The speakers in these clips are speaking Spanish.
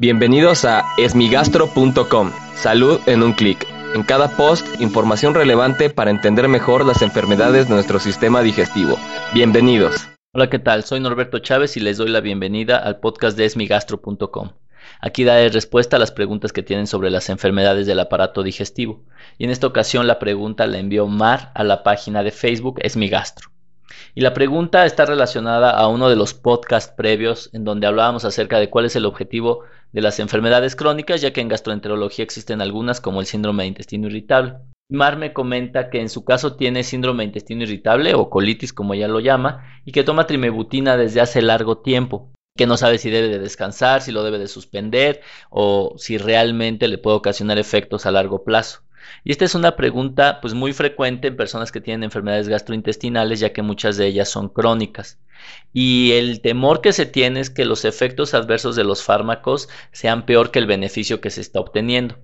Bienvenidos a esmigastro.com. Salud en un clic. En cada post, información relevante para entender mejor las enfermedades de nuestro sistema digestivo. Bienvenidos. Hola, ¿qué tal? Soy Norberto Chávez y les doy la bienvenida al podcast de esmigastro.com. Aquí daré respuesta a las preguntas que tienen sobre las enfermedades del aparato digestivo. Y en esta ocasión la pregunta la envió Mar a la página de Facebook Esmigastro. Y la pregunta está relacionada a uno de los podcasts previos en donde hablábamos acerca de cuál es el objetivo de las enfermedades crónicas, ya que en gastroenterología existen algunas como el síndrome de intestino irritable. Mar me comenta que en su caso tiene síndrome de intestino irritable o colitis como ella lo llama y que toma trimebutina desde hace largo tiempo que no sabe si debe de descansar, si lo debe de suspender o si realmente le puede ocasionar efectos a largo plazo. Y esta es una pregunta pues muy frecuente en personas que tienen enfermedades gastrointestinales, ya que muchas de ellas son crónicas. Y el temor que se tiene es que los efectos adversos de los fármacos sean peor que el beneficio que se está obteniendo.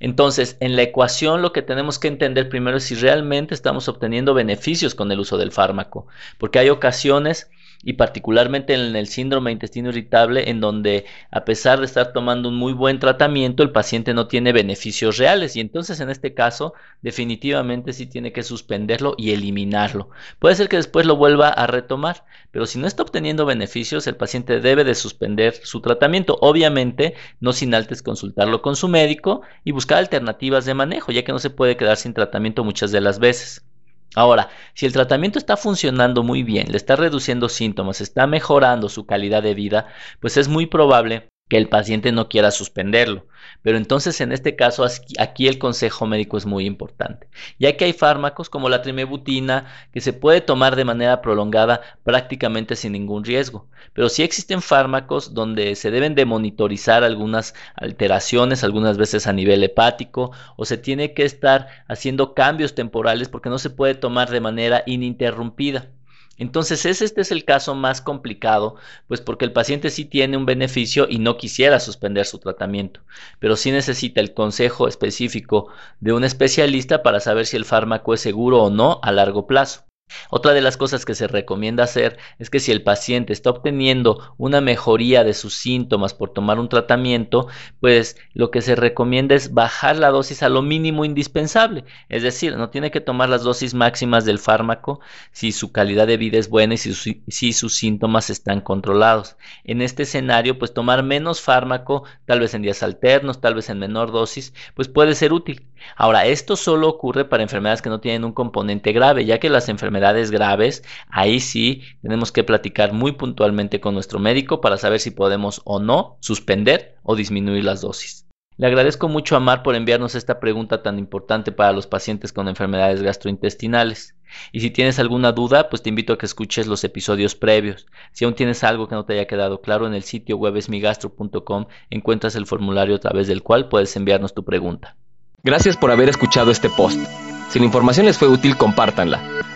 Entonces, en la ecuación lo que tenemos que entender primero es si realmente estamos obteniendo beneficios con el uso del fármaco, porque hay ocasiones y particularmente en el síndrome de intestino irritable, en donde a pesar de estar tomando un muy buen tratamiento, el paciente no tiene beneficios reales y entonces en este caso definitivamente sí tiene que suspenderlo y eliminarlo. Puede ser que después lo vuelva a retomar, pero si no está obteniendo beneficios, el paciente debe de suspender su tratamiento, obviamente no sin antes consultarlo con su médico y buscar alternativas de manejo, ya que no se puede quedar sin tratamiento muchas de las veces. Ahora, si el tratamiento está funcionando muy bien, le está reduciendo síntomas, está mejorando su calidad de vida, pues es muy probable que el paciente no quiera suspenderlo. Pero entonces en este caso aquí el consejo médico es muy importante, ya que hay fármacos como la trimebutina que se puede tomar de manera prolongada prácticamente sin ningún riesgo. Pero sí existen fármacos donde se deben de monitorizar algunas alteraciones, algunas veces a nivel hepático, o se tiene que estar haciendo cambios temporales porque no se puede tomar de manera ininterrumpida. Entonces, este es el caso más complicado, pues porque el paciente sí tiene un beneficio y no quisiera suspender su tratamiento, pero sí necesita el consejo específico de un especialista para saber si el fármaco es seguro o no a largo plazo. Otra de las cosas que se recomienda hacer es que si el paciente está obteniendo una mejoría de sus síntomas por tomar un tratamiento, pues lo que se recomienda es bajar la dosis a lo mínimo indispensable. Es decir, no tiene que tomar las dosis máximas del fármaco si su calidad de vida es buena y si, sus síntomas están controlados. En este escenario, pues tomar menos fármaco, tal vez en días alternos, tal vez en menor dosis, pues puede ser útil. Ahora, esto solo ocurre para enfermedades que no tienen un componente grave, ya que las graves, ahí sí tenemos que platicar muy puntualmente con nuestro médico para saber si podemos o no suspender o disminuir las dosis. Le agradezco mucho a Mar por enviarnos esta pregunta tan importante para los pacientes con enfermedades gastrointestinales. Y si tienes alguna duda, pues te invito a que escuches los episodios previos. Si aún tienes algo que no te haya quedado claro, en el sitio web esmigastro.com encuentras el formulario a través del cual puedes enviarnos tu pregunta. Gracias por haber escuchado este post. Si la información les fue útil, compártanla.